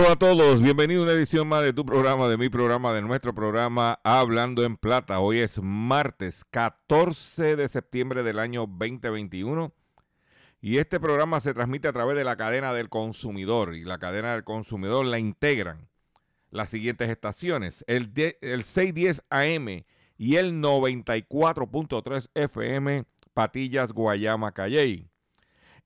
Saludos a todos, bienvenido a una edición más de tu programa, de mi programa, de nuestro programa Hablando en Plata. Hoy es martes 14 de septiembre del año 2021 y este programa se transmite a través de la cadena del consumidor y la cadena del consumidor la integran las siguientes estaciones, el, el 610 AM y el 94.3 FM Patillas Guayama Calley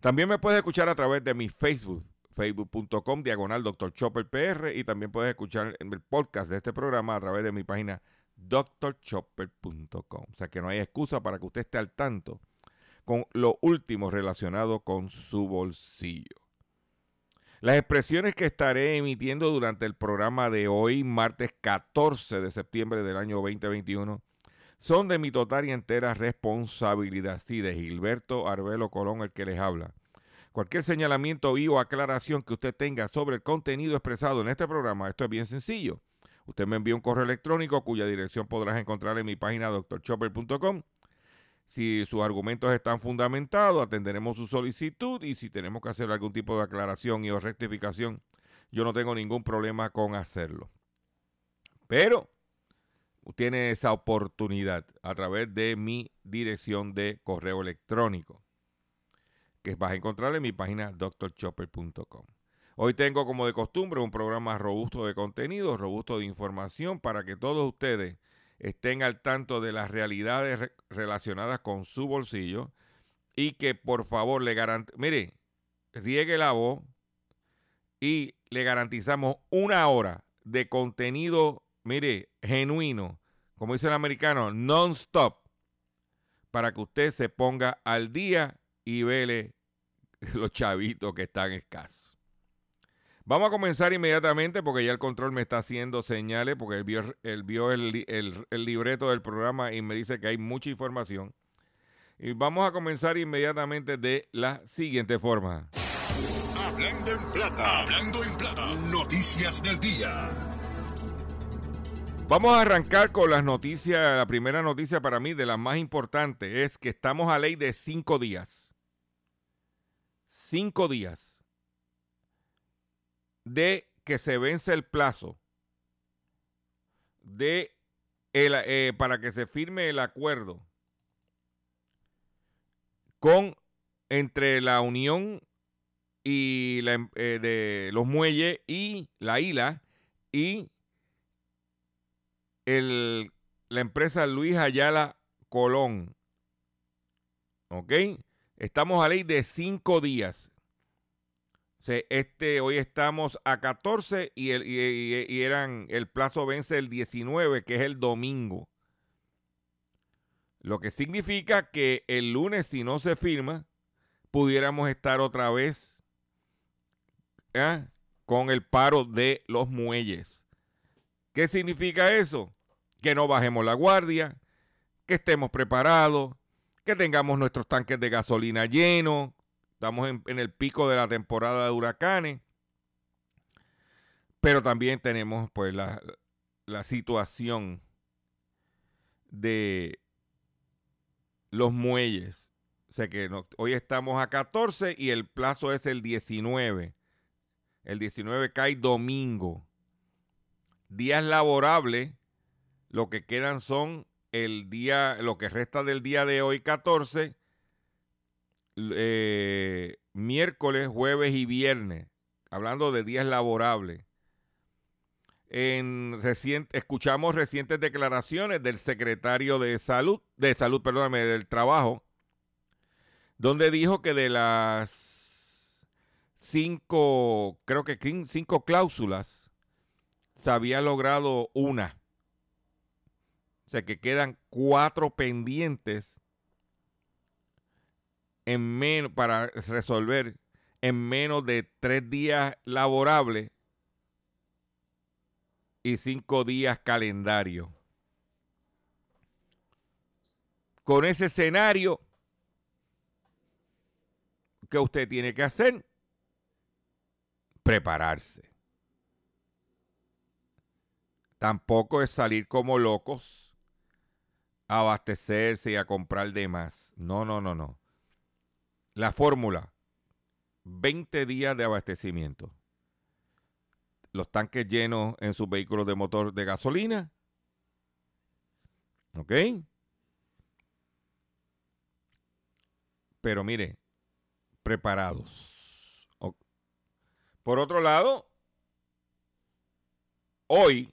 También me puedes escuchar a través de mi Facebook, facebook.com diagonal Dr. Chopper PR y también puedes escuchar el podcast de este programa a través de mi página drchopper.com. O sea que no hay excusa para que usted esté al tanto con lo último relacionado con su bolsillo. Las expresiones que estaré emitiendo durante el programa de hoy, martes 14 de septiembre del año 2021, son de mi total y entera responsabilidad. Sí, de Gilberto Arbelo Colón, el que les habla. Cualquier señalamiento y o aclaración que usted tenga sobre el contenido expresado en este programa, esto es bien sencillo. Usted me envía un correo electrónico cuya dirección podrás encontrar en mi página doctorchopper.com. Si sus argumentos están fundamentados, atenderemos su solicitud y si tenemos que hacer algún tipo de aclaración y o rectificación, yo no tengo ningún problema con hacerlo. Pero tiene esa oportunidad a través de mi dirección de correo electrónico, que vas a encontrar en mi página drchopper.com. Hoy tengo como de costumbre un programa robusto de contenido, robusto de información para que todos ustedes estén al tanto de las realidades relacionadas con su bolsillo y que por favor le garanticen, mire, riegue la voz y le garantizamos una hora de contenido, mire, genuino, como dice el americano, non-stop, para que usted se ponga al día y vele los chavitos que están escasos. Vamos a comenzar inmediatamente porque ya el control me está haciendo señales, porque él vio, vio el, el, libreto del programa y me dice que hay mucha información. Y vamos a comenzar inmediatamente de la siguiente forma. Hablando en plata, hablando en plata, noticias del día. Vamos a arrancar con las noticias. La primera noticia para mí, de las más importantes, es que estamos a ley de cinco días. Cinco días de que se vence el plazo de eh, para que se firme el acuerdo con entre la Unión y la, em, eh, de los muelles y la isla y la empresa Luis Ayala Colón. ¿Ok? Estamos a ley de cinco días. este, hoy estamos a 14 y, el, y, eran, el plazo vence el 19, que es el domingo. Lo que significa que el lunes, si no se firma, pudiéramos estar otra vez ¿eh? con el paro de los muelles. ¿Qué significa eso? Que no bajemos la guardia, que estemos preparados, que tengamos nuestros tanques de gasolina llenos. Estamos en, el pico de la temporada de huracanes. Pero también tenemos pues la, la situación de los muelles. O sea que hoy estamos a 14 y el plazo es el 19. El 19 cae domingo. Días laborables, lo que quedan son el día, lo que resta del día de hoy 14, eh, miércoles, jueves y viernes. Hablando de días laborables. En escuchamos recientes declaraciones del secretario de salud, de salud, perdóname, del trabajo, donde dijo que de las cinco, creo que cinco cláusulas, se había logrado una. O sea que quedan cuatro pendientes en menos, para resolver en menos de tres días laborables y cinco días calendario. Con ese escenario, ¿qué usted tiene que hacer? Prepararse. Tampoco es salir como locos, a abastecerse y a comprar de más. No, no, no, no. La fórmula, 20 días de abastecimiento los tanques llenos en sus vehículos de motor de gasolina. ¿Ok? Pero mire, preparados. Por otro lado, hoy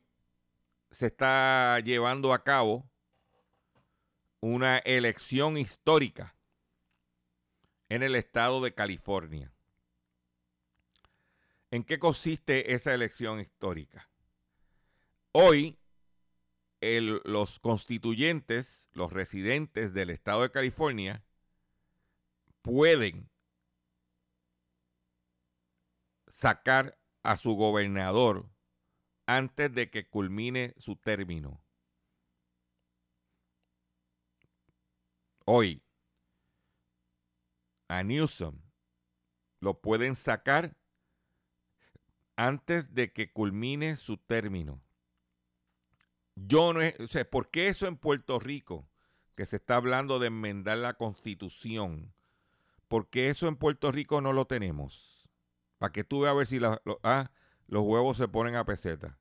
se está llevando a cabo una elección histórica en el estado de California. ¿En qué consiste esa elección histórica? Hoy, los constituyentes, los residentes del estado de California, pueden sacar a su gobernador antes de que culmine su término. Hoy, a Newsom lo pueden sacar antes de que culmine su término. Yo no sé, ¿por qué eso en Puerto Rico, que se está hablando de enmendar la constitución, por qué eso en Puerto Rico no lo tenemos? Para que tú veas a ver si ah, los huevos se ponen a peseta.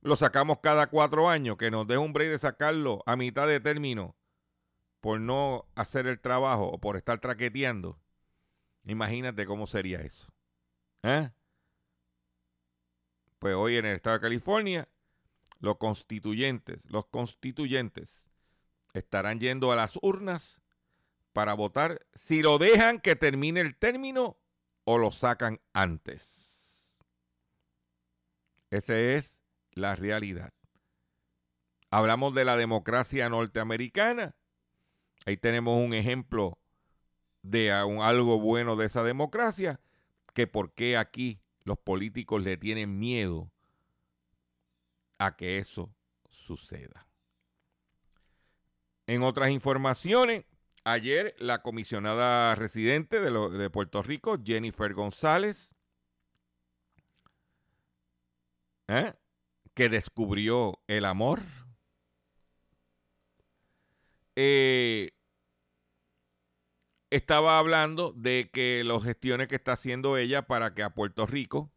Lo sacamos cada cuatro años, que nos dé un break de sacarlo a mitad de término por no hacer el trabajo o por estar traqueteando. Imagínate cómo sería eso. ¿Eh? Pues hoy en el estado de California, los constituyentes, los constituyentes estarán yendo a las urnas para votar si lo dejan que termine el término o lo sacan antes. Esa es la realidad. Hablamos de la democracia norteamericana. Ahí tenemos un ejemplo de algo bueno de esa democracia, que por qué aquí los políticos le tienen miedo a que eso suceda. En otras informaciones, ayer la comisionada residente de, Puerto Rico, Jennifer González, ¿eh? que descubrió el amor, eh, estaba hablando de que las gestiones que está haciendo ella para que a Puerto Rico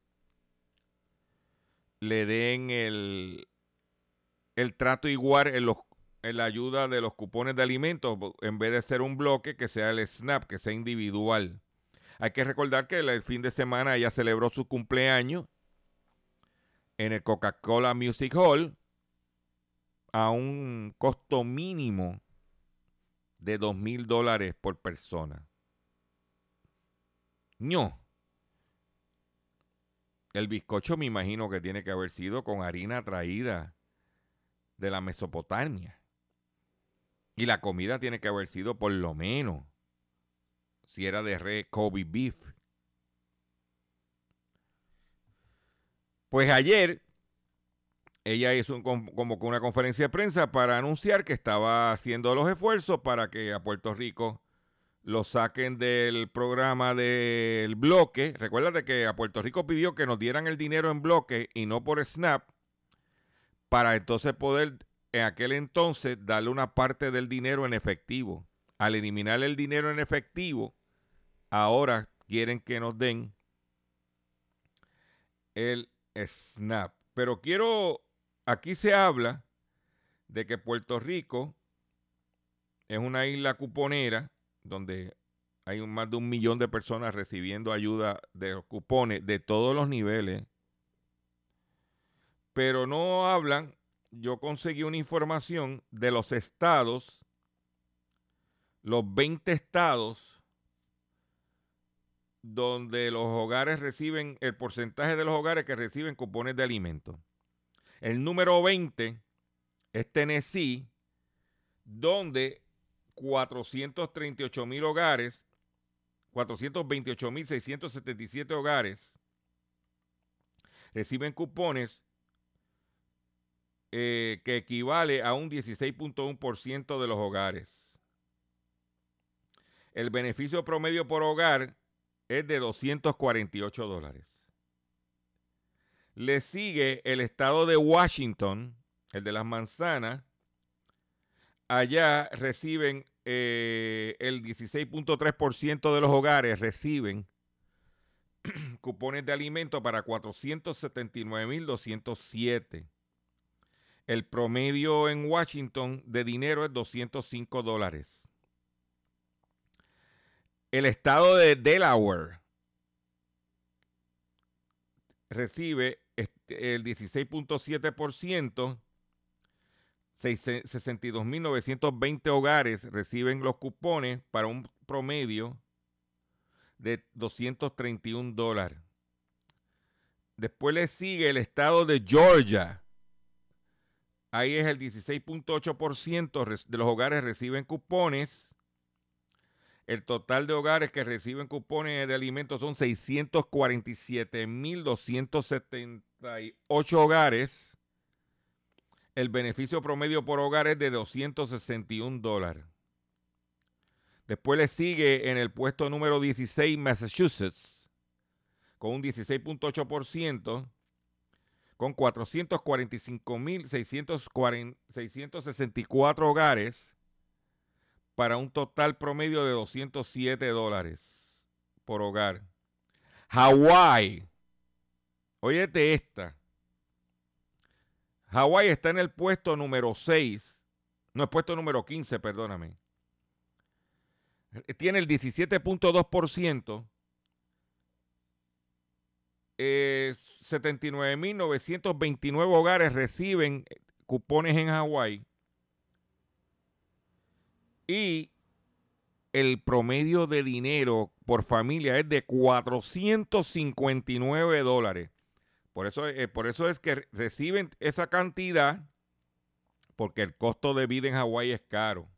le den el, el trato igual en, los, en la ayuda de los cupones de alimentos, en vez de ser un bloque, que sea el SNAP, que sea individual. Hay que recordar que el fin de semana ella celebró su cumpleaños en el Coca-Cola Music Hall a un costo mínimo de dos mil dólares por persona. No. El bizcocho me imagino que tiene que haber sido con harina traída de la Mesopotamia. Y la comida tiene que haber sido por lo menos, si era de re Kobe beef. Pues ayer ella hizo como una conferencia de prensa para anunciar que estaba haciendo los esfuerzos para que a Puerto Rico lo saquen del programa del bloque. Recuérdate que a Puerto Rico pidió que nos dieran el dinero en bloque y no por SNAP para entonces poder en aquel entonces darle una parte del dinero en efectivo. Al eliminar el dinero en efectivo, ahora quieren que nos den el SNAP. Pero quiero, aquí se habla de que Puerto Rico es una isla cuponera donde hay más de un millón de personas recibiendo ayuda de los cupones de todos los niveles. Pero no hablan, yo conseguí una información de los estados, los 20 estados donde los hogares reciben, el porcentaje de los hogares que reciben cupones de alimentos. El número 20 es Tennessee, donde 438 mil hogares, 428 mil 677 hogares reciben cupones eh, que equivale a un 16.1% de los hogares. El beneficio promedio por hogar es de 248 dólares. Le sigue el estado de Washington, el de las manzanas, allá reciben eh, el 16.3% de los hogares reciben cupones de alimento para 479.207. El promedio en Washington de dinero es 205 dólares. El estado de Delaware recibe el 16.7% 62.920 hogares reciben los cupones para un promedio de 231 dólares. Después le sigue el estado de Georgia. Ahí es el 16.8% de los hogares reciben cupones. El total de hogares que reciben cupones de alimentos son 647.278 hogares el beneficio promedio por hogar es de 261 dólares. Después le sigue en el puesto número 16 Massachusetts con un 16.8% con 445.664 hogares para un total promedio de 207 dólares por hogar. Hawái, óyete esta, Hawái está en el puesto número 6, no, el puesto número 15, perdóname. Tiene el 17.2%. Eh, 79.929 hogares reciben cupones en Hawái. Y el promedio de dinero por familia es de 459 dólares. Por eso, eh, por eso es que reciben esa cantidad porque el costo de vida en Hawái es caro.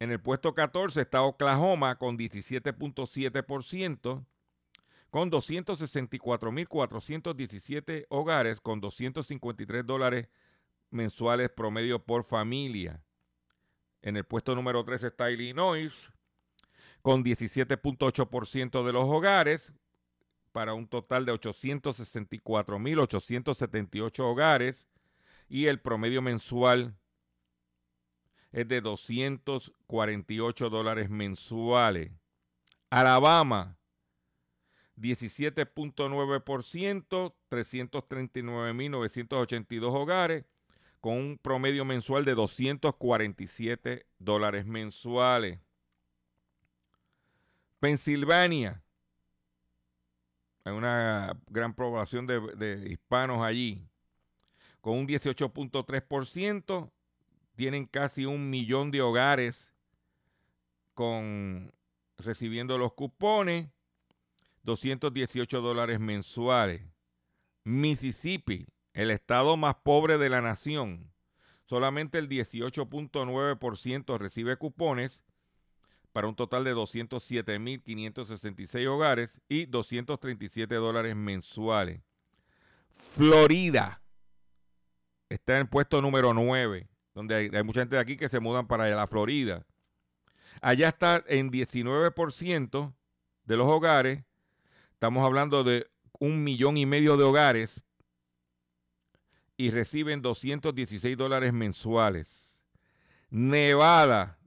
En el puesto 14 está Oklahoma con 17.7%, con 264.417 hogares, con 253 dólares mensuales promedio por familia. En el puesto número 3 está Illinois, con 17.8% de los hogares, para un total de 864.878 hogares y el promedio mensual es de 248 dólares mensuales. Alabama, 17.9%, 339.982 hogares, con un promedio mensual de 247 dólares mensuales. Pensilvania, hay una gran población de, hispanos allí, con un 18.3%, tienen casi un millón de hogares con recibiendo los cupones, 218 dólares mensuales. Mississippi, el estado más pobre de la nación, solamente el 18.9% recibe cupones para un total de 207.566 hogares y 237 dólares mensuales. Florida está en puesto número 9, donde hay, hay mucha gente de aquí que se mudan para la Florida. Allá está en 19% de los hogares. Estamos hablando de un millón y medio de hogares y reciben 216 dólares mensuales. Nevada,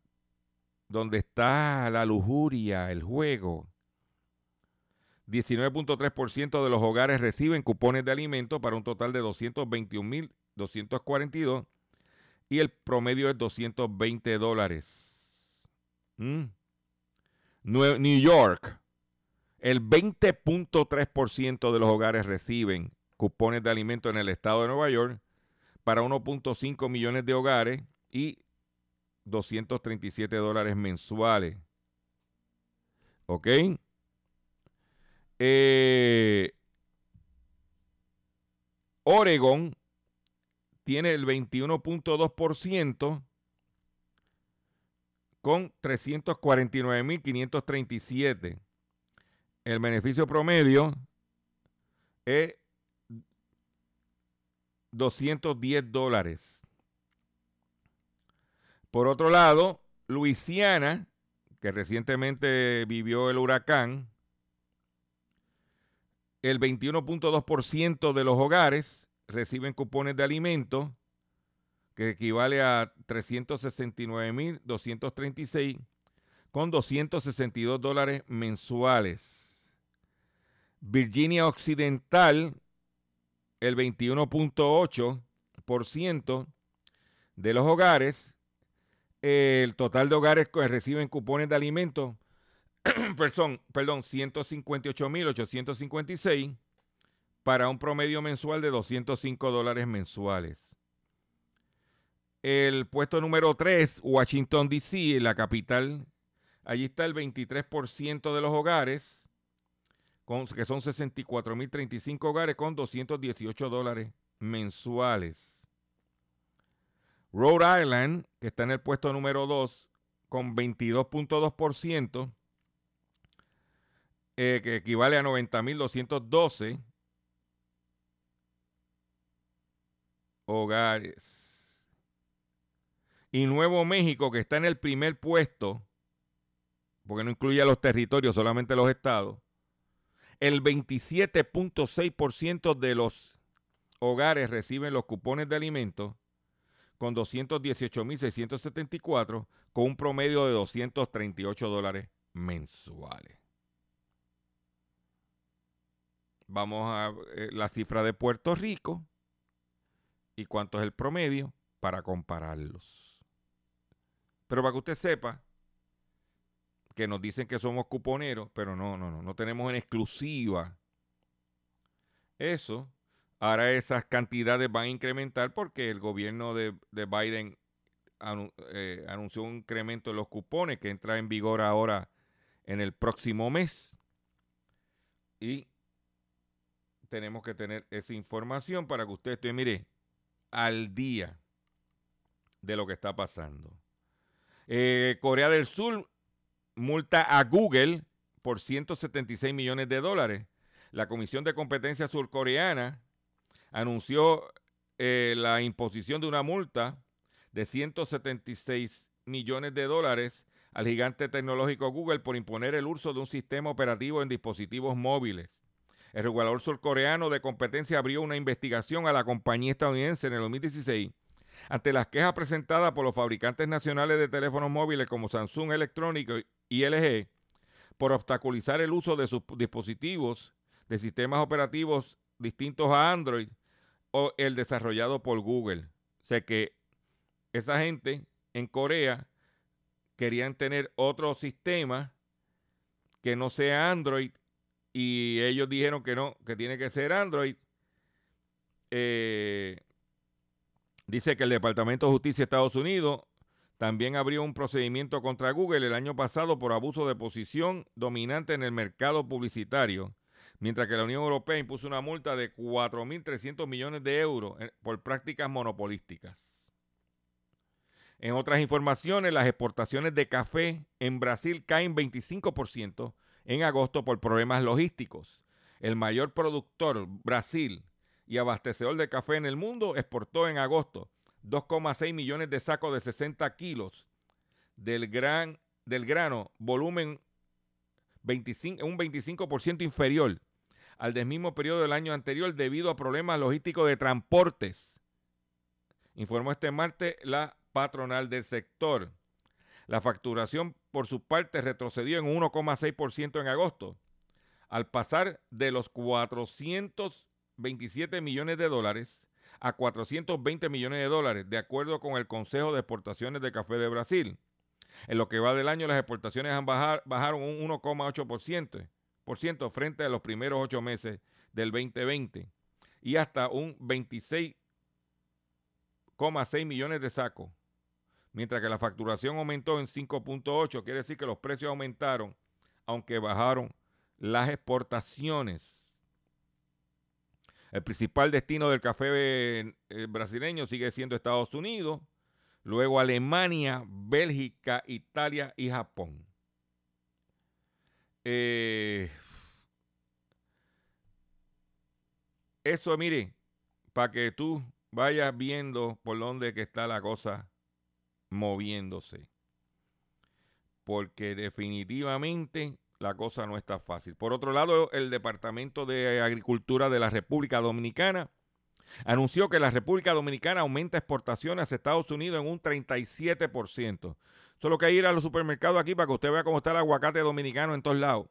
donde está la lujuria, el juego. 19.3% de los hogares reciben cupones de alimentos para un total de 221.242 y el promedio es 220 dólares. Mm. New York, el 20.3% de los hogares reciben cupones de alimentos en el estado de Nueva York para 1.5 millones de hogares y 237 dólares mensuales. ¿Ok? Eh, Oregon tiene el 21.2% con 349.537. El beneficio promedio es 210 dólares. Por otro lado, Luisiana, que recientemente vivió el huracán, el 21.2% de los hogares reciben cupones de alimentos, que equivale a 369.236, con 262 dólares mensuales. Virginia Occidental, el 21.8% de los hogares, el total de hogares que reciben cupones de alimentos, perdón, perdón 158.856 para un promedio mensual de 205 dólares mensuales. El puesto número 3, Washington, D.C., la capital, allí está el 23% de los hogares que son 64.035 hogares con 218 dólares mensuales. Rhode Island, que está en el puesto número 2, con 22.2%, eh, que equivale a 90.212 hogares. Y Nuevo México, que está en el primer puesto, porque no incluye a los territorios, solamente los estados, el 27.6% de los hogares reciben los cupones de alimentos con 218.674 con un promedio de 238 dólares mensuales. Vamos a la cifra de Puerto Rico y cuánto es el promedio para compararlos. Pero para que usted sepa, que nos dicen que somos cuponeros, pero no, no, no, no tenemos en exclusiva eso. Ahora esas cantidades van a incrementar porque el gobierno de, Biden eh, anunció un incremento de los cupones que entra en vigor ahora en el próximo mes. Y tenemos que tener esa información para que usted esté, mire, al día de lo que está pasando. Eh, Corea del Sur multa a Google por 176 millones de dólares. La Comisión de Competencia Surcoreana anunció eh, la imposición de una multa de 176 millones de dólares al gigante tecnológico Google por imponer el uso de un sistema operativo en dispositivos móviles. El regulador surcoreano de competencia abrió una investigación a la compañía estadounidense en el 2016 ante las quejas presentadas por los fabricantes nacionales de teléfonos móviles como Samsung Electrónico y LG por obstaculizar el uso de sus dispositivos de sistemas operativos distintos a Android o el desarrollado por Google. sé que esa gente en Corea querían tener otro sistema que no sea Android y ellos dijeron que no, que tiene que ser Android. Eh, dice que el Departamento de Justicia de Estados Unidos también abrió un procedimiento contra Google el año pasado por abuso de posición dominante en el mercado publicitario, mientras que la Unión Europea impuso una multa de 4.300 millones de euros eh, por prácticas monopolísticas. En otras informaciones, las exportaciones de café en Brasil caen 25% en agosto por problemas logísticos. El mayor productor, Brasil, y abastecedor de café en el mundo, exportó en agosto 2,6 millones de sacos de 60 kilos del, gran, del grano, volumen 25, un 25% inferior al del mismo periodo del año anterior debido a problemas logísticos de transportes, informó este martes la patronal del sector. La facturación, por su parte, retrocedió en 1,6% en agosto, al pasar de los 427 millones de dólares a 420 millones de dólares, de acuerdo con el Consejo de Exportaciones de Café de Brasil. En lo que va del año, las exportaciones han bajaron un 1,8% frente a los primeros ocho meses del 2020 y hasta un 26,6 millones de sacos mientras que la facturación aumentó en 5.8, quiere decir que los precios aumentaron, aunque bajaron las exportaciones. El principal destino del café eh, brasileño sigue siendo Estados Unidos, luego Alemania, Bélgica, Italia y Japón. Eh, eso, mire, para que tú vayas viendo por dónde está la cosa moviéndose. Porque definitivamente la cosa no está fácil. Por otro lado, el Departamento de Agricultura de la República Dominicana anunció que la República Dominicana aumenta exportaciones a Estados Unidos en un 37%. Solo que hay que ir a los supermercados aquí para que usted vea cómo está el aguacate dominicano en todos lados.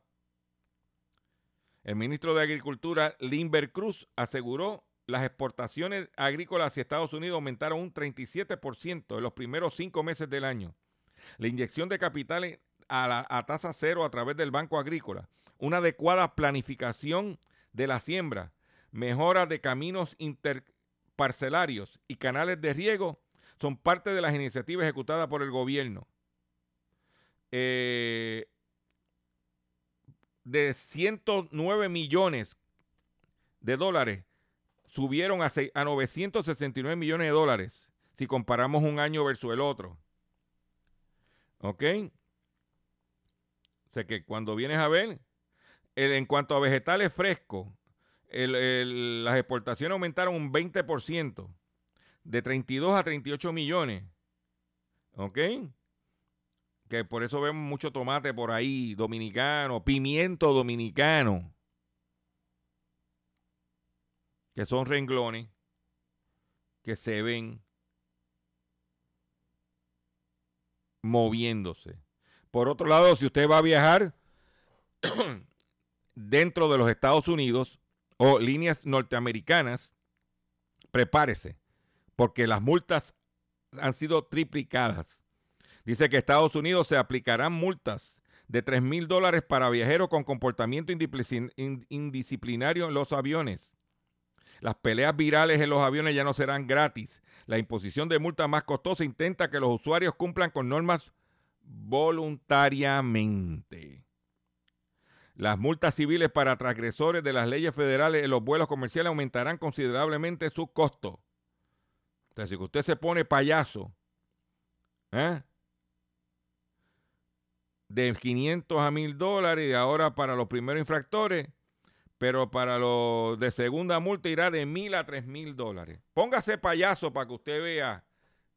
El ministro de Agricultura, Limber Cruz, aseguró las exportaciones agrícolas hacia Estados Unidos aumentaron un 37% en los primeros cinco meses del año. La inyección de capitales a, la, a tasa cero a través del Banco Agrícola, una adecuada planificación de la siembra, mejora de caminos interparcelarios y canales de riego son parte de las iniciativas ejecutadas por el gobierno. Eh, de 109 millones de dólares subieron a, a 969 millones de dólares si comparamos un año versus el otro. ¿Ok? O sea que cuando vienes a ver, en cuanto a vegetales frescos, las exportaciones aumentaron un 20%, de 32 a 38 millones. ¿Ok? Que por eso vemos mucho tomate por ahí, dominicano, pimiento dominicano. que son renglones que se ven moviéndose. Por otro lado, si usted va a viajar dentro de los Estados Unidos o líneas norteamericanas, prepárese, porque las multas han sido triplicadas. Dice que Estados Unidos se aplicarán multas de 3 mil dólares para viajeros con comportamiento indisciplinario en los aviones. Las peleas virales en los aviones ya no serán gratis. La imposición de multas más costosa intenta que los usuarios cumplan con normas voluntariamente. Las multas civiles para transgresores de las leyes federales en los vuelos comerciales aumentarán considerablemente su costo. Entonces, si usted se pone payaso, ¿eh? de 500 a 1000 dólares y ahora para los primeros infractores, pero para los de segunda multa irá de mil a tres mil dólares. Póngase payaso para que usted vea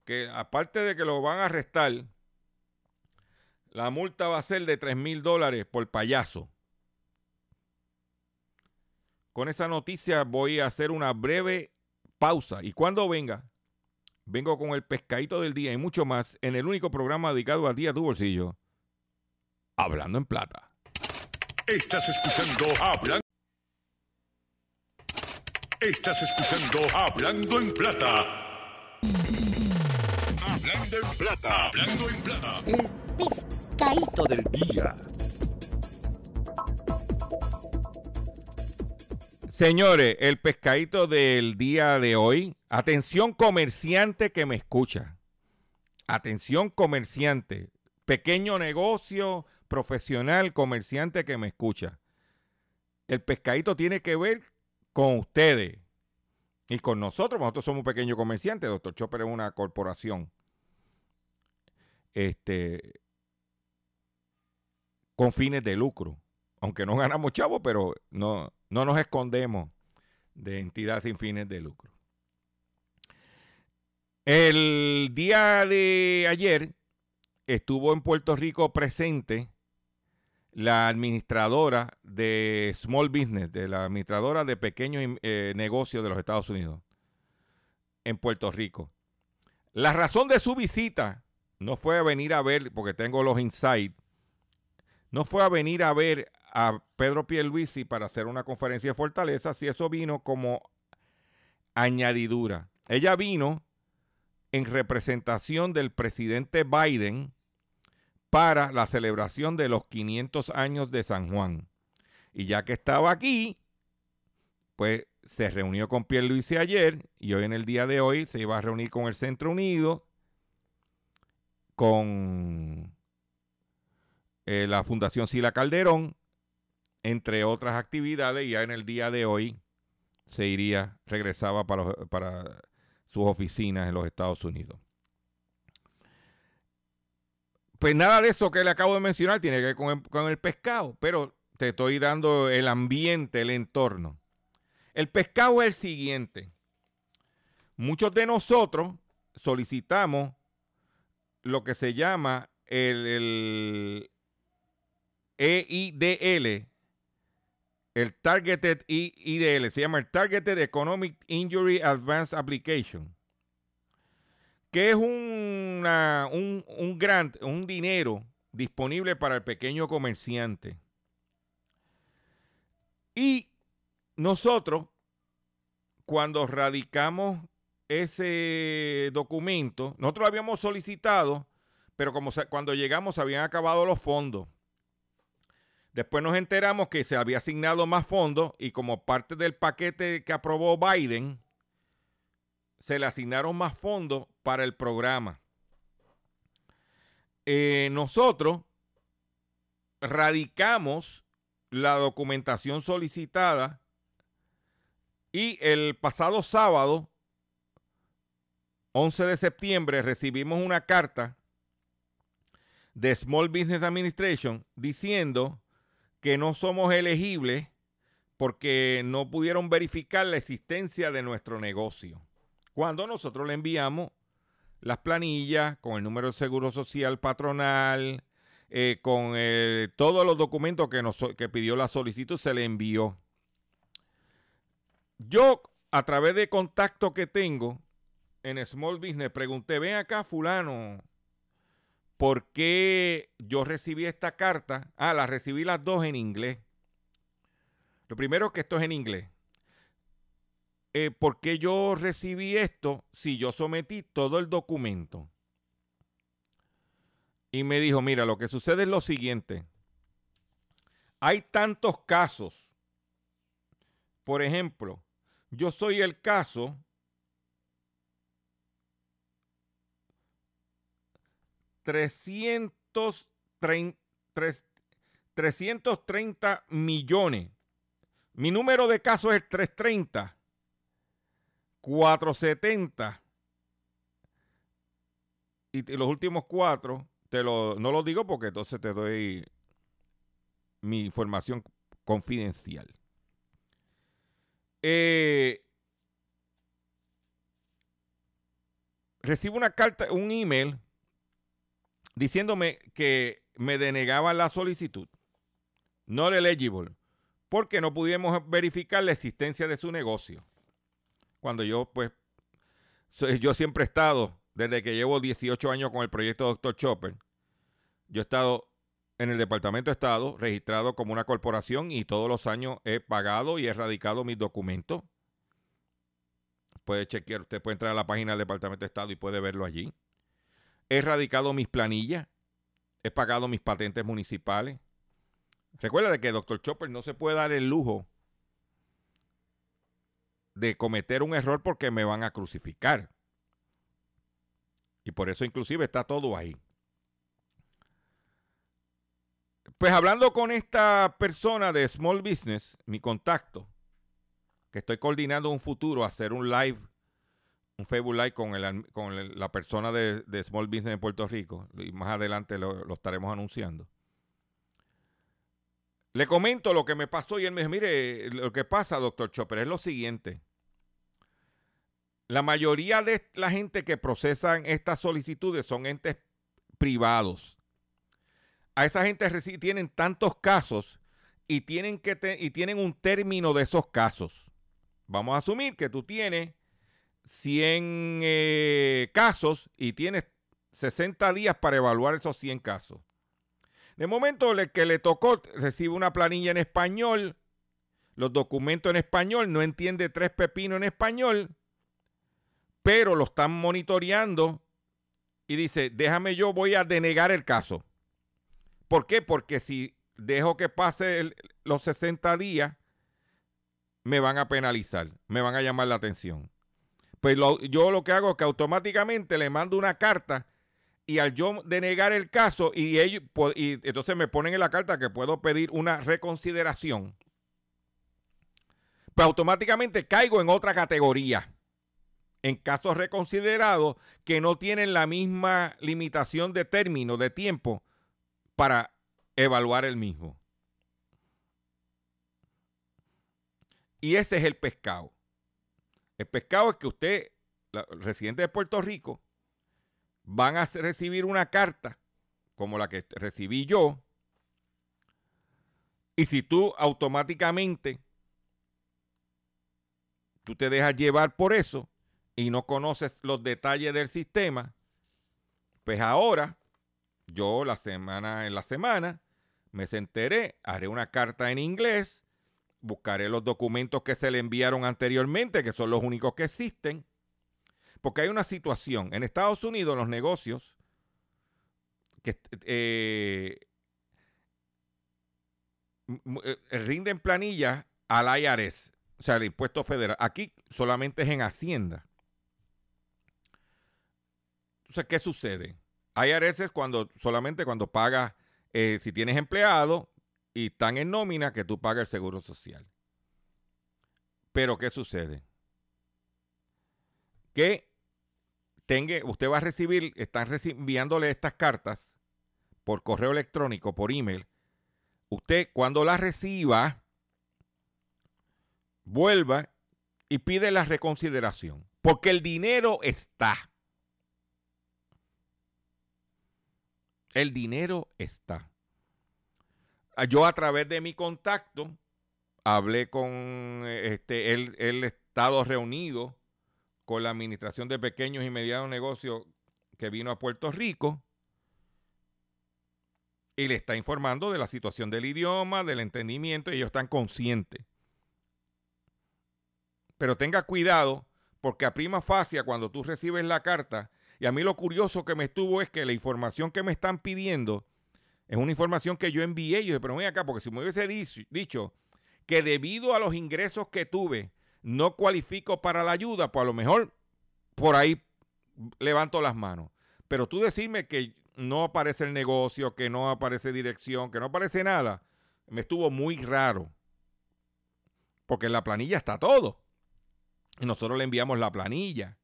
que aparte de que lo van a arrestar, la multa va a ser de tres mil dólares por payaso. Con esa noticia voy a hacer una breve pausa y cuando venga, vengo con el pescadito del día y mucho más en el único programa dedicado al día tu bolsillo, Hablando en Plata. Estás escuchando Hablando. Estás escuchando Hablando en Plata. Hablando en Plata. Hablando en Plata. El pescadito del día. Señores, el pescadito del día de hoy. Atención comerciante que me escucha. Atención comerciante. Pequeño negocio, profesional, comerciante que me escucha. El pescadito tiene que ver con ustedes y con nosotros. Nosotros somos un pequeño comerciante. Doctor Chopper es una corporación. Este, con fines de lucro. Aunque no ganamos chavos, pero no, no nos escondemos de entidad sin fines de lucro. El día de ayer estuvo en Puerto Rico presente la administradora de Small Business, de la administradora de pequeños eh, negocios de los Estados Unidos en Puerto Rico. La razón de su visita no fue venir a ver, porque tengo los insights, no fue a venir a ver a Pedro Pierluisi para hacer una conferencia de fortaleza, si eso vino como añadidura. Ella vino en representación del presidente Biden para la celebración de los 500 años de San Juan. Y ya que estaba aquí, pues se reunió con Pierre ayer y hoy en el día de hoy se iba a reunir con el Centro Unido, con eh, la Fundación Sila Calderón, entre otras actividades, ya en el día de hoy se iría, regresaba para, para sus oficinas en los Estados Unidos. Pues nada de eso que le acabo de mencionar tiene que ver con el, pescado, pero te estoy dando el ambiente, el entorno. El pescado es el siguiente. Muchos de nosotros solicitamos lo que se llama el EIDL, el Targeted EIDL, se llama el Targeted Economic Injury Advance Application que es una, un, un grant, un dinero disponible para el pequeño comerciante. Y nosotros, cuando radicamos ese documento, nosotros lo habíamos solicitado, pero como cuando llegamos habían acabado los fondos. Después nos enteramos que se había asignado más fondos y como parte del paquete que aprobó Biden, se le asignaron más fondos para el programa. Eh, nosotros radicamos la documentación solicitada y el pasado sábado, 11 de septiembre, recibimos una carta de Small Business Administration diciendo que no somos elegibles porque no pudieron verificar la existencia de nuestro negocio cuando nosotros le enviamos las planillas con el número de seguro social patronal, eh, con todos los documentos que, nos, que pidió la solicitud, se le envió. Yo, a través de contacto que tengo en Small Business, pregunté, ven acá fulano, ¿por qué yo recibí esta carta? Ah, la recibí las dos en inglés. Lo primero que esto es en inglés. Eh, ¿por qué yo recibí esto si yo sometí todo el documento? Y me dijo, mira, lo que sucede es lo siguiente. Hay tantos casos. Por ejemplo, yo soy el caso trescientos 330 millones. Mi número de casos es 330. 470. Y, los últimos cuatro, te lo, no lo digo porque entonces te doy mi información confidencial. Eh, recibo una carta, un email diciéndome que me denegaban la solicitud. No eligible. Porque no pudimos verificar la existencia de su negocio cuando yo, pues, yo siempre he estado, desde que llevo 18 años con el proyecto Dr. Chopper, yo he estado en el Departamento de Estado registrado como una corporación y todos los años he pagado y he radicado mis documentos. Puede chequear, usted puede entrar a la página del Departamento de Estado y puede verlo allí. He radicado mis planillas, he pagado mis patentes municipales. Recuerda que Dr. Chopper no se puede dar el lujo de cometer un error porque me van a crucificar. Y por eso inclusive está todo ahí. Pues hablando con esta persona de Small Business, mi contacto, que estoy coordinando un futuro, hacer un live, un Facebook Live con, con la persona de, Small Business en Puerto Rico, y más adelante lo estaremos anunciando. Le comento lo que me pasó y él me dijo, mire, lo que pasa, doctor Chopper, es lo siguiente. La mayoría de la gente que procesan estas solicitudes son entes privados. A esa gente tienen tantos casos y tienen, que y tienen un término de esos casos. Vamos a asumir que tú tienes 100 eh, casos y tienes 60 días para evaluar esos 100 casos. De momento el que le tocó recibe una planilla en español, los documentos en español, no entiende tres pepinos en español, pero lo están monitoreando y dice, déjame yo, voy a denegar el caso. ¿Por qué? Porque si dejo que pase los 60 días, me van a penalizar, me van a llamar la atención. Pues yo lo que hago es que automáticamente le mando una carta y al yo denegar el caso y ellos y entonces me ponen en la carta que puedo pedir una reconsideración, pues automáticamente caigo en otra categoría. En casos reconsiderados que no tienen la misma limitación de término, de tiempo para evaluar el mismo. Y ese es el pescado. El pescado es que usted, residente de Puerto Rico, van a recibir una carta como la que recibí yo. Y si tú automáticamente tú te dejas llevar por eso y no conoces los detalles del sistema, pues ahora yo la semana en la semana me sentaré, haré una carta en inglés, buscaré los documentos que se le enviaron anteriormente, que son los únicos que existen, porque hay una situación. En Estados Unidos los negocios que eh, eh, rinden planillas al IRS, o sea, al impuesto federal. Aquí solamente es en Hacienda. Entonces, ¿qué sucede? IRS es cuando solamente cuando pagas, eh, si tienes empleado y están en nómina, que tú pagas el seguro social. Pero, ¿qué sucede? Que tenga, usted va a recibir, están enviándole estas cartas por correo electrónico, por email. Usted cuando las reciba, vuelva y pide la reconsideración. Porque el dinero está. El dinero está. Yo a través de mi contacto hablé con este, el, el estado reunido con la Administración de Pequeños y Medianos Negocios que vino a Puerto Rico y le está informando de la situación del idioma, del entendimiento, y ellos están conscientes. Pero tenga cuidado, porque a prima facie, cuando tú recibes la carta, y a mí lo curioso que me estuvo es que la información que me están pidiendo es una información que yo envié. Yo dije, pero ven acá, porque si me hubiese dicho que debido a los ingresos que tuve, no cualifico para la ayuda, pues a lo mejor por ahí levanto las manos. Pero tú decirme que no aparece el negocio, que no aparece dirección, que no aparece nada, me estuvo muy raro. Porque en la planilla está todo. Y nosotros le enviamos la planilla.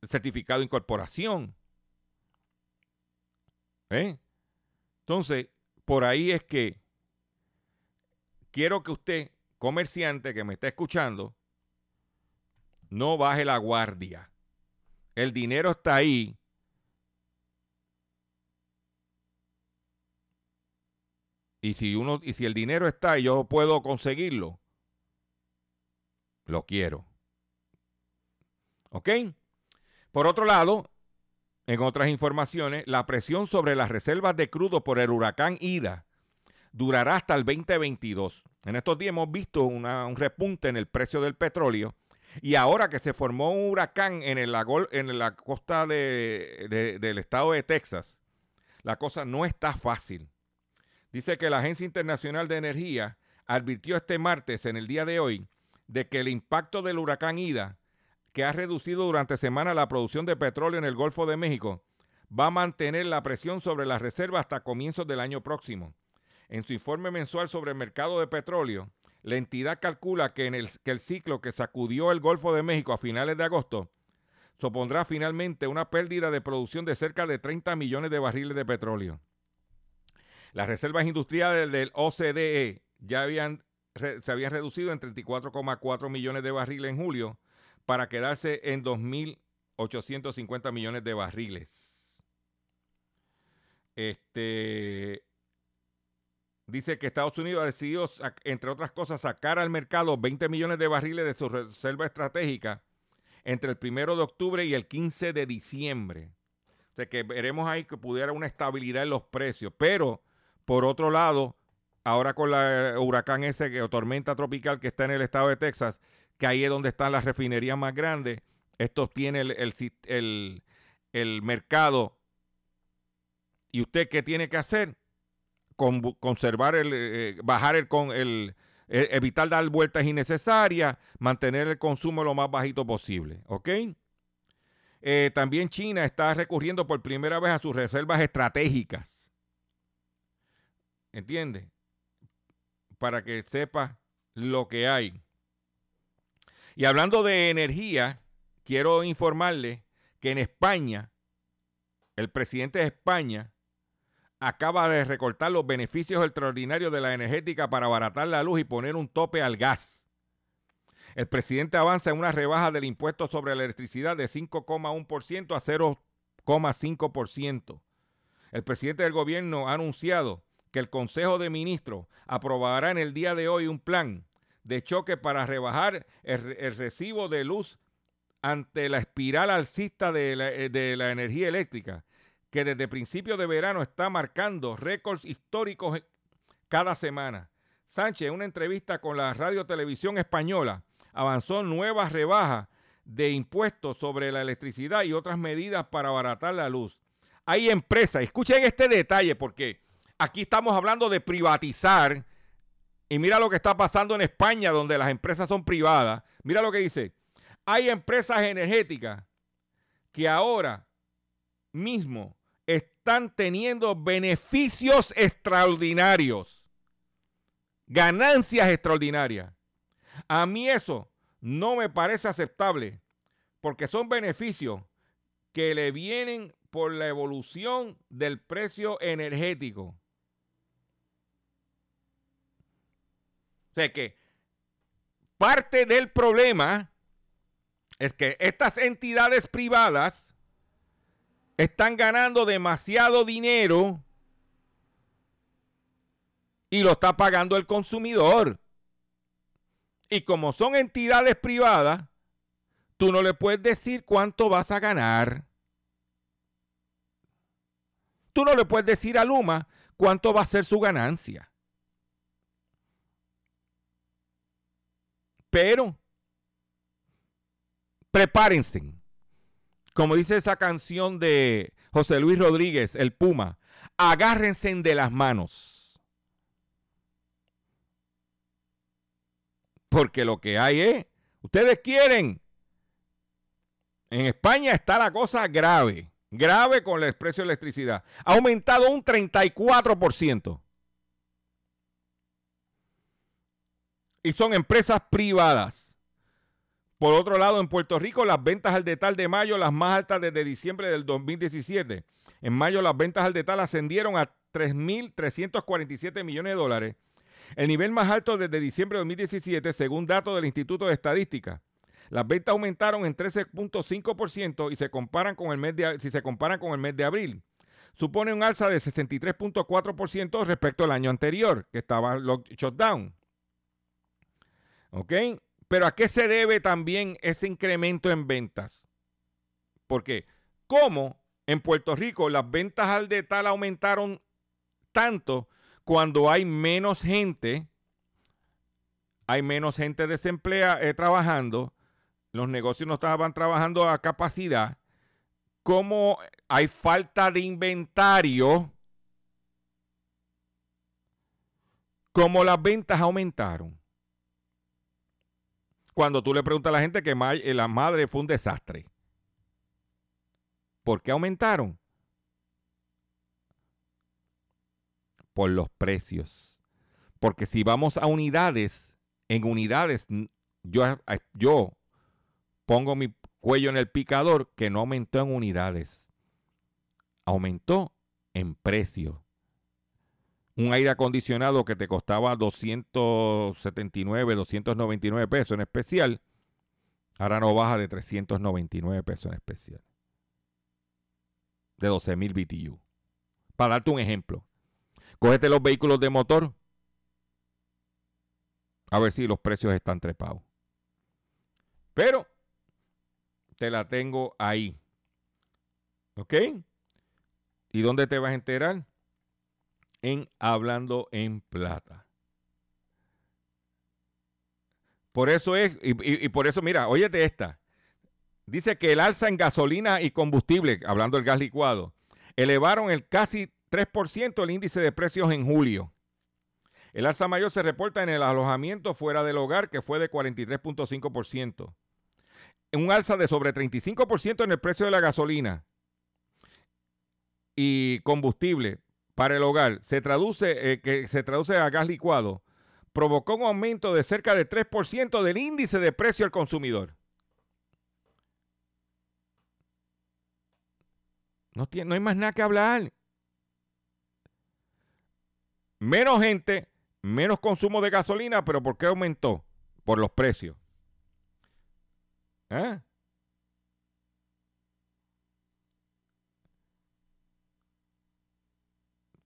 El certificado de incorporación. ¿Eh? Entonces, por ahí es que quiero que usted comerciante que me está escuchando, no baje la guardia. El dinero está ahí. Y si uno y si el dinero está y yo puedo conseguirlo, lo quiero. ¿Ok? Por otro lado, en otras informaciones, la presión sobre las reservas de crudo por el huracán Ida durará hasta el 2022. En estos días hemos visto un repunte en el precio del petróleo y ahora que se formó un huracán en la costa del estado de Texas, la cosa no está fácil. Dice que la Agencia Internacional de Energía advirtió este martes, en el día de hoy, de que el impacto del huracán Ida, que ha reducido durante semana la producción de petróleo en el Golfo de México, va a mantener la presión sobre las reservas hasta comienzos del año próximo. En su informe mensual sobre el mercado de petróleo, la entidad calcula que, en el, que el ciclo que sacudió el Golfo de México a finales de agosto supondrá finalmente una pérdida de producción de cerca de 30 millones de barriles de petróleo. Las reservas industriales del OCDE ya habían, se habían reducido en 34,4 millones de barriles en julio para quedarse en 2.850 millones de barriles. Este, dice que Estados Unidos ha decidido, entre otras cosas, sacar al mercado 20 millones de barriles de su reserva estratégica entre el primero de octubre y el 15 de diciembre. O sea que veremos ahí que pudiera una estabilidad en los precios. Pero, por otro lado, ahora con la huracán ese o tormenta tropical que está en el estado de Texas, que ahí es donde están las refinerías más grandes, esto tiene el, el, mercado. ¿Y usted qué tiene que hacer? conservar el, eh, bajar el, con el, e, evitar dar vueltas innecesarias, mantener el consumo lo más bajito posible. ¿Ok? Eh, también China está recurriendo por primera vez a sus reservas estratégicas. ¿Entiende? Para que sepa lo que hay. Y hablando de energía, quiero informarle que en España, el presidente de España acaba de recortar los beneficios extraordinarios de la energética para abaratar la luz y poner un tope al gas. El presidente avanza en una rebaja del impuesto sobre la electricidad de 5,1% a 0,5%. El presidente del gobierno ha anunciado que el Consejo de Ministros aprobará en el día de hoy un plan de choque para rebajar el, recibo de luz ante la espiral alcista de la, eh, de la energía eléctrica que desde principios de verano está marcando récords históricos cada semana. Sánchez, en una entrevista con la Radio Televisión Española, avanzó nuevas rebajas de impuestos sobre la electricidad y otras medidas para abaratar la luz. Hay empresas, escuchen este detalle porque aquí estamos hablando de privatizar y mira lo que está pasando en España donde las empresas son privadas. Mira lo que dice. Hay empresas energéticas que ahora mismo están teniendo beneficios extraordinarios, ganancias extraordinarias. A mí eso no me parece aceptable porque son beneficios que le vienen por la evolución del precio energético. Sea que parte del problema es que estas entidades privadas están ganando demasiado dinero y lo está pagando el consumidor. Y como son entidades privadas, tú no le puedes decir cuánto vas a ganar. Tú no le puedes decir a Luma cuánto va a ser su ganancia. Pero, prepárense como dice esa canción de José Luis Rodríguez, el Puma, agárrense de las manos. Porque lo que hay es, ustedes quieren, en España está la cosa grave, grave con el precio de electricidad. Ha aumentado un 34%. Y son empresas privadas. Por otro lado, en Puerto Rico, las ventas al detal de mayo, las más altas desde diciembre del 2017. En mayo, las ventas al detal ascendieron a 3.347 millones de dólares, el nivel más alto desde diciembre de 2017, según datos del Instituto de Estadística. Las ventas aumentaron en 13.5% y se comparan con el mes de, si se comparan con el mes de abril. Supone un alza de 63.4% respecto al año anterior, que estaba shutdown. ¿Ok? Pero ¿a qué se debe también ese incremento en ventas? Porque, ¿cómo en Puerto Rico las ventas al detal aumentaron tanto cuando hay menos gente, hay menos gente desempleada eh, trabajando, los negocios no estaban trabajando a capacidad, ¿cómo hay falta de inventario, ¿cómo las ventas aumentaron cuando tú le preguntas a la gente que eh, la madre fue un desastre. ¿Por qué aumentaron? Por los precios. Porque si vamos a unidades, en unidades, yo, yo pongo mi cuello en el picador que no aumentó en unidades. Aumentó en precio. Un aire acondicionado que te costaba 279, 299 pesos en especial, ahora no baja de 399 pesos en especial. De 12 mil BTU. Para darte un ejemplo. Cógete los vehículos de motor. A ver si los precios están trepados. Pero te la tengo ahí. ¿Ok? ¿Y dónde te vas a enterar? En Hablando en Plata. Por eso es, y, por eso, mira, óyete esta. Dice que el alza en gasolina y combustible, hablando del gas licuado, elevaron el casi 3% el índice de precios en julio. El alza mayor se reporta en el alojamiento fuera del hogar, que fue de 43.5%. Un alza de sobre 35% en el precio de la gasolina y combustible para el hogar se traduce, eh, que se traduce a gas licuado, provocó un aumento de cerca de 3% del índice de precio al consumidor. No, tiene, no hay más nada que hablar. Menos gente, menos consumo de gasolina, pero ¿por qué aumentó? Por los precios. ¿Eh?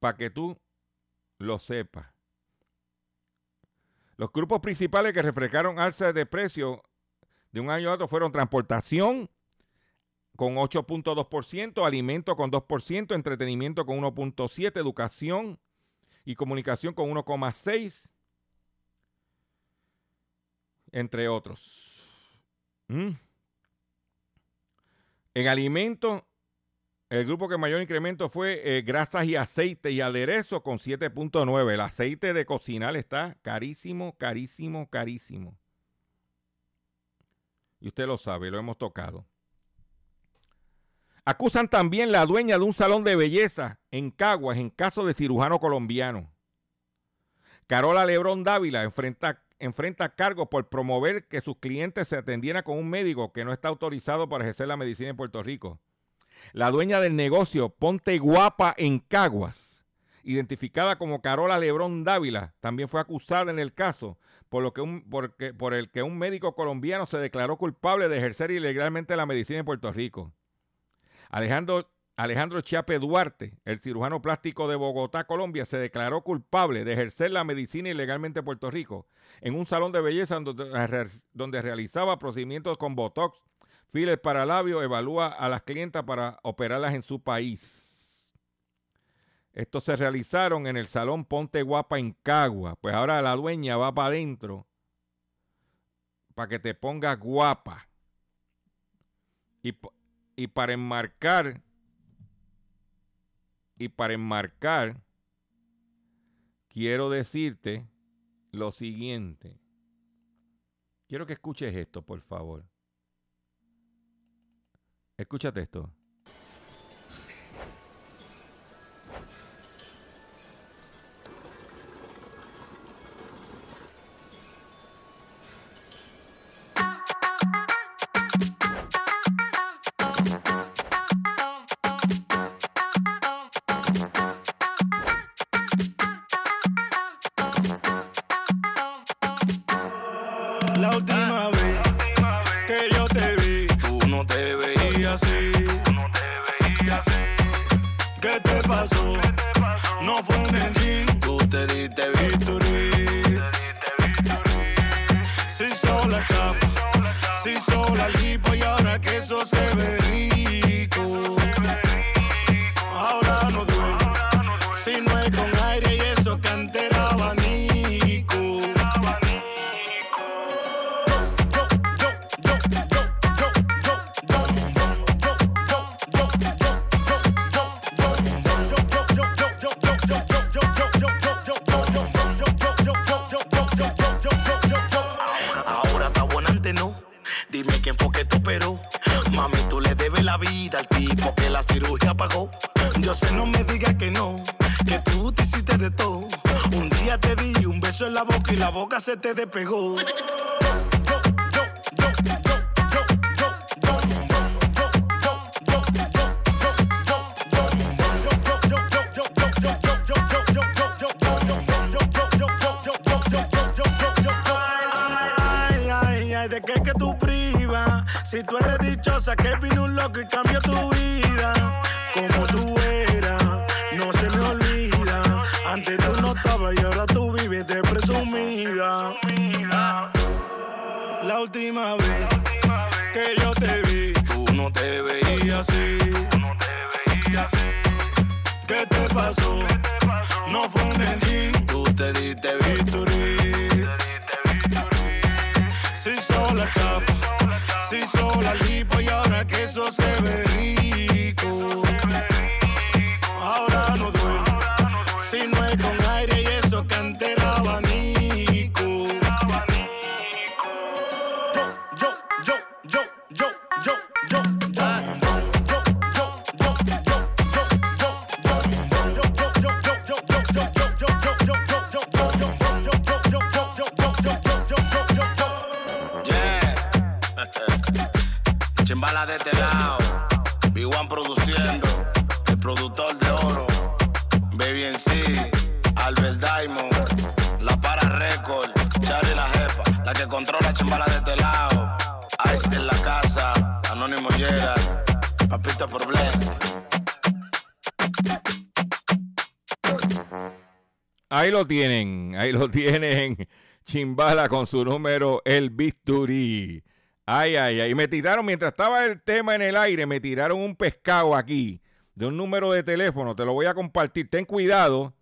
Para que tú lo sepas. Los grupos principales que reflejaron alzas de precio de un año a otro fueron transportación con 8.2%, alimento con 2%, entretenimiento con 1.7%, educación y comunicación con 1.6%, entre otros. ¿Mm? En alimentos el grupo que mayor incremento fue eh, grasas y aceite y aderezo con 7.9. El aceite de cocinar está carísimo, carísimo, carísimo. Y usted lo sabe, lo hemos tocado. Acusan también la dueña de un salón de belleza en Caguas en caso de cirujano colombiano. Carola Lebrón Dávila enfrenta, enfrenta cargos por promover que sus clientes se atendieran con un médico que no está autorizado para ejercer la medicina en Puerto Rico. La dueña del negocio Ponte Guapa en Caguas, identificada como Carola Lebrón Dávila, también fue acusada en el caso por, lo que un, por el que un médico colombiano se declaró culpable de ejercer ilegalmente la medicina en Puerto Rico. Alejandro, Alejandro Chiape Duarte, el cirujano plástico de Bogotá, Colombia, se declaró culpable de ejercer la medicina ilegalmente en Puerto Rico en un salón de belleza donde, donde realizaba procedimientos con Botox, Filler para labio evalúa a las clientas para operarlas en su país. Estos se realizaron en el Salón Ponte Guapa en Cagua. Pues ahora la dueña va para adentro para que te pongas guapa. Y para enmarcar, y para enmarcar, quiero decirte lo siguiente. Quiero que escuches esto, por favor. Escúchate esto. boca se te despegó. Ay, ay, ay, ¿de qué que tú privas? Si tú eres dichosa, que Chimbala de este lado. B1 produciendo. El productor de oro. Baby en sí. Albert Diamond. La para record. Charlie la jefa. La que controla chimbala de este lado. Ice en la casa. Anónimo llega. Papito problema. Ahí lo tienen, ahí lo tienen. Chimbala con su número El Bisturí. Ay, ay, ay. Me tiraron, mientras estaba el tema en el aire, me tiraron un pescado aquí de un número de teléfono. Te lo voy a compartir. Ten cuidado.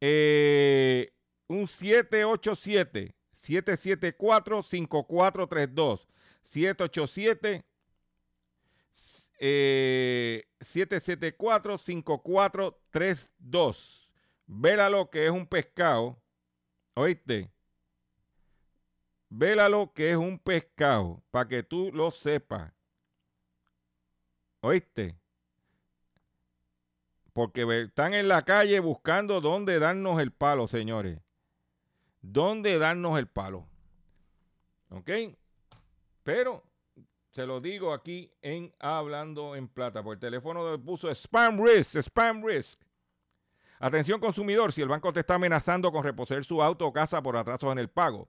Eh, un 787-774-5432. 787 eh, 774-5432. Vélalo que es un pescado. ¿Oíste? Vélalo que es un pescado. Para que tú lo sepas. ¿Oíste? Porque están en la calle buscando dónde darnos el palo, señores. ¿Dónde darnos el palo? ¿Ok? Pero se lo digo aquí en Hablando en Plata. Por el teléfono puso Spam Risk, Spam Risk. Atención consumidor, si el banco te está amenazando con reposer su auto o casa por atrasos en el pago.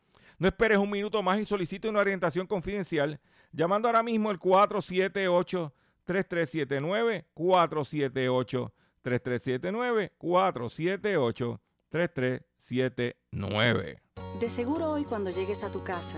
No esperes un minuto más y solicite una orientación confidencial llamando ahora mismo al 478-3379, 478-3379, 478-3379. De seguro hoy cuando llegues a tu casa,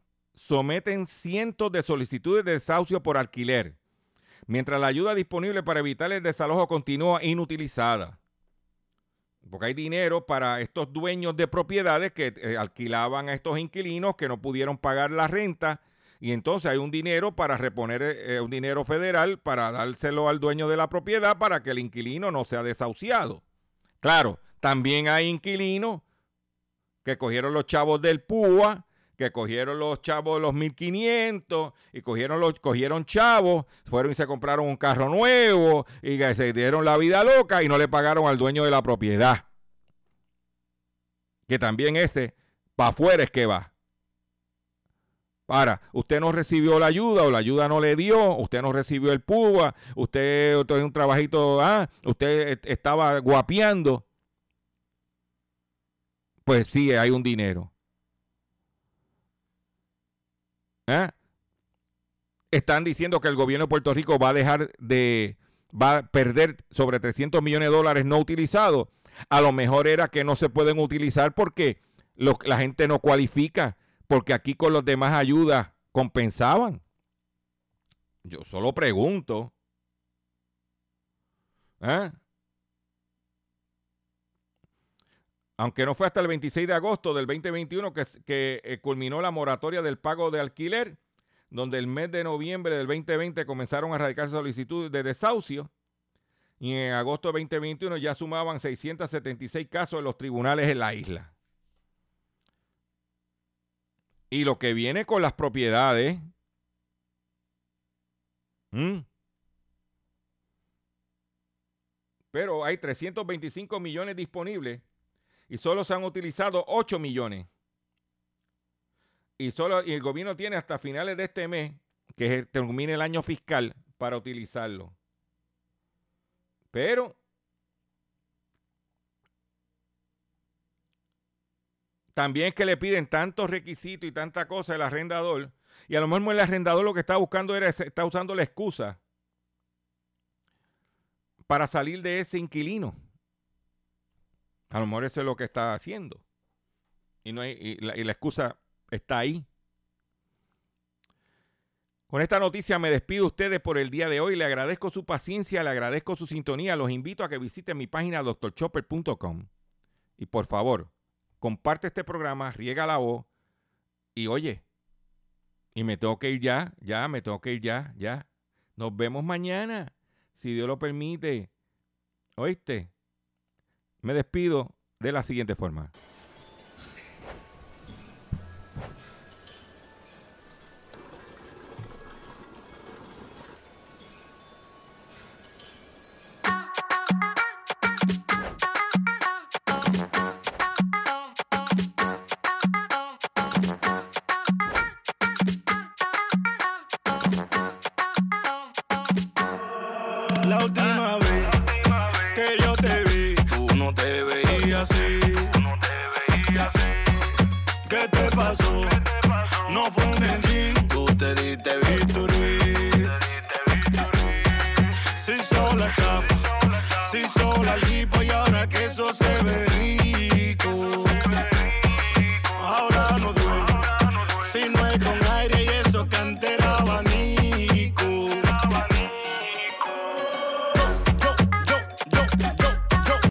someten cientos de solicitudes de desahucio por alquiler, mientras la ayuda disponible para evitar el desalojo continúa inutilizada. Porque hay dinero para estos dueños de propiedades que eh, alquilaban a estos inquilinos que no pudieron pagar la renta y entonces hay un dinero para reponer eh, un dinero federal para dárselo al dueño de la propiedad para que el inquilino no sea desahuciado. Claro, también hay inquilinos que cogieron los chavos del PUA, que cogieron los chavos de los 1500 y cogieron los cogieron chavos, fueron y se compraron un carro nuevo y se dieron la vida loca y no le pagaron al dueño de la propiedad. Que también ese para afuera es que va. Para, usted no recibió la ayuda o la ayuda no le dio, usted no recibió el PUA, usted tiene un trabajito, ah, usted estaba guapeando. Pues sí, hay un dinero. ¿Eh? Están diciendo que el gobierno de Puerto Rico va a dejar de, va a perder sobre 300 millones de dólares no utilizados. A lo mejor era que no se pueden utilizar porque la gente no cualifica porque aquí con los demás ayudas compensaban. Yo solo pregunto. ¿eh? Aunque no fue hasta el 26 de agosto del 2021 que, eh, culminó la moratoria del pago de alquiler, donde el mes de noviembre del 2020 comenzaron a radicarse solicitudes de desahucio y en agosto de 2021 ya sumaban 676 casos en los tribunales en la isla. Y lo que viene con las propiedades. Pero hay 325 millones disponibles y solo se han utilizado 8 millones. Y, solo, y el gobierno tiene hasta finales de este mes, que termine el año fiscal, para utilizarlo. Pero también es que le piden tantos requisitos y tanta cosa al arrendador. Y a lo mejor el arrendador lo que está buscando era, está usando la excusa para salir de ese inquilino. A lo mejor eso es lo que está haciendo. Y, no y la excusa está ahí. Con esta noticia me despido ustedes por el día de hoy. Le agradezco su paciencia, le agradezco su sintonía. Los invito a que visiten mi página doctorchopper.com. Y por favor, comparte este programa, riega la voz. Y oye, y me tengo que ir ya, ya, me tengo que ir ya, ya. Nos vemos mañana, si Dios lo permite. ¿Oíste? Me despido de la siguiente forma.